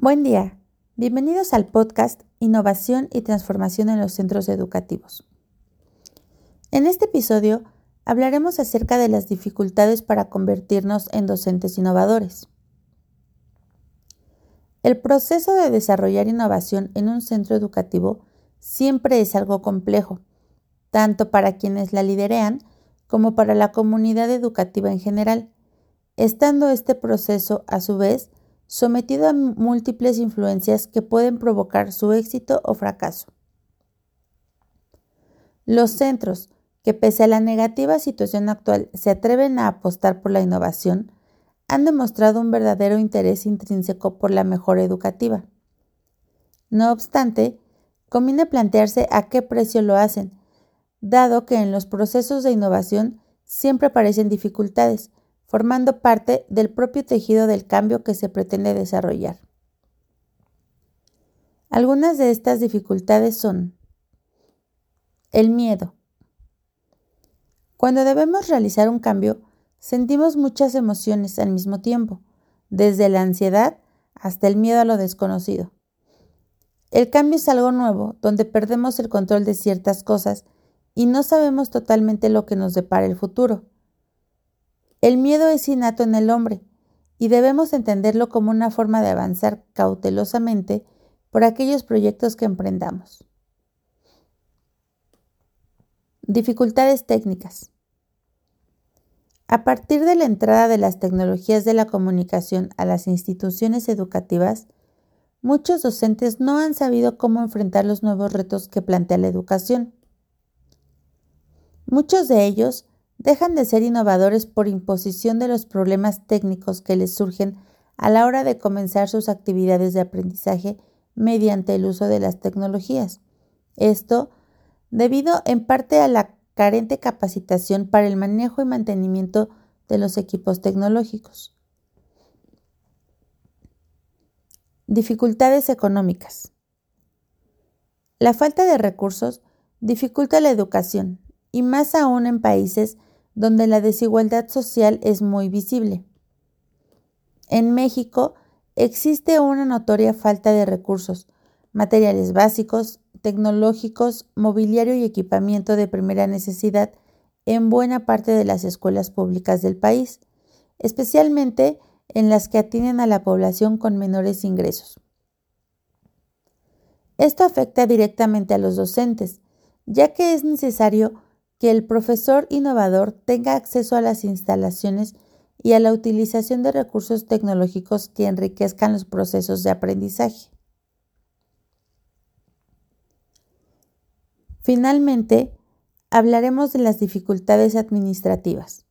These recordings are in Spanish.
Buen día, bienvenidos al podcast Innovación y Transformación en los Centros Educativos. En este episodio hablaremos acerca de las dificultades para convertirnos en docentes innovadores. El proceso de desarrollar innovación en un centro educativo siempre es algo complejo, tanto para quienes la liderean como para la comunidad educativa en general, estando este proceso a su vez sometido a múltiples influencias que pueden provocar su éxito o fracaso. Los centros que pese a la negativa situación actual se atreven a apostar por la innovación, han demostrado un verdadero interés intrínseco por la mejora educativa. No obstante, conviene plantearse a qué precio lo hacen, dado que en los procesos de innovación siempre aparecen dificultades, formando parte del propio tejido del cambio que se pretende desarrollar. Algunas de estas dificultades son el miedo. Cuando debemos realizar un cambio, sentimos muchas emociones al mismo tiempo, desde la ansiedad hasta el miedo a lo desconocido. El cambio es algo nuevo, donde perdemos el control de ciertas cosas y no sabemos totalmente lo que nos depara el futuro. El miedo es innato en el hombre y debemos entenderlo como una forma de avanzar cautelosamente por aquellos proyectos que emprendamos. Dificultades técnicas. A partir de la entrada de las tecnologías de la comunicación a las instituciones educativas, muchos docentes no han sabido cómo enfrentar los nuevos retos que plantea la educación. Muchos de ellos dejan de ser innovadores por imposición de los problemas técnicos que les surgen a la hora de comenzar sus actividades de aprendizaje mediante el uso de las tecnologías. Esto debido en parte a la carente capacitación para el manejo y mantenimiento de los equipos tecnológicos. Dificultades económicas. La falta de recursos dificulta la educación, y más aún en países donde la desigualdad social es muy visible. En México existe una notoria falta de recursos, materiales básicos, tecnológicos, mobiliario y equipamiento de primera necesidad en buena parte de las escuelas públicas del país, especialmente en las que atienden a la población con menores ingresos. Esto afecta directamente a los docentes, ya que es necesario que el profesor innovador tenga acceso a las instalaciones y a la utilización de recursos tecnológicos que enriquezcan los procesos de aprendizaje. Finalmente, hablaremos de las dificultades administrativas.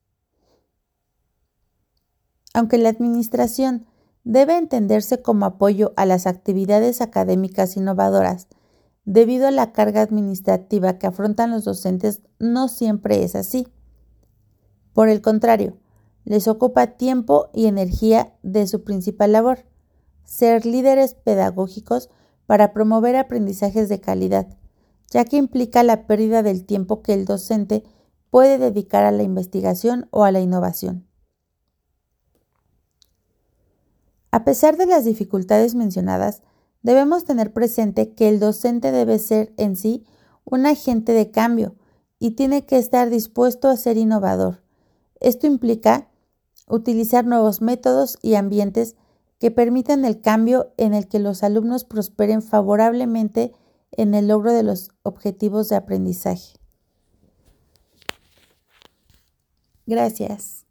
Aunque la administración debe entenderse como apoyo a las actividades académicas innovadoras, debido a la carga administrativa que afrontan los docentes, no siempre es así. Por el contrario, les ocupa tiempo y energía de su principal labor, ser líderes pedagógicos para promover aprendizajes de calidad, ya que implica la pérdida del tiempo que el docente puede dedicar a la investigación o a la innovación. A pesar de las dificultades mencionadas, debemos tener presente que el docente debe ser en sí un agente de cambio y tiene que estar dispuesto a ser innovador. Esto implica utilizar nuevos métodos y ambientes que permitan el cambio en el que los alumnos prosperen favorablemente en el logro de los objetivos de aprendizaje. Gracias.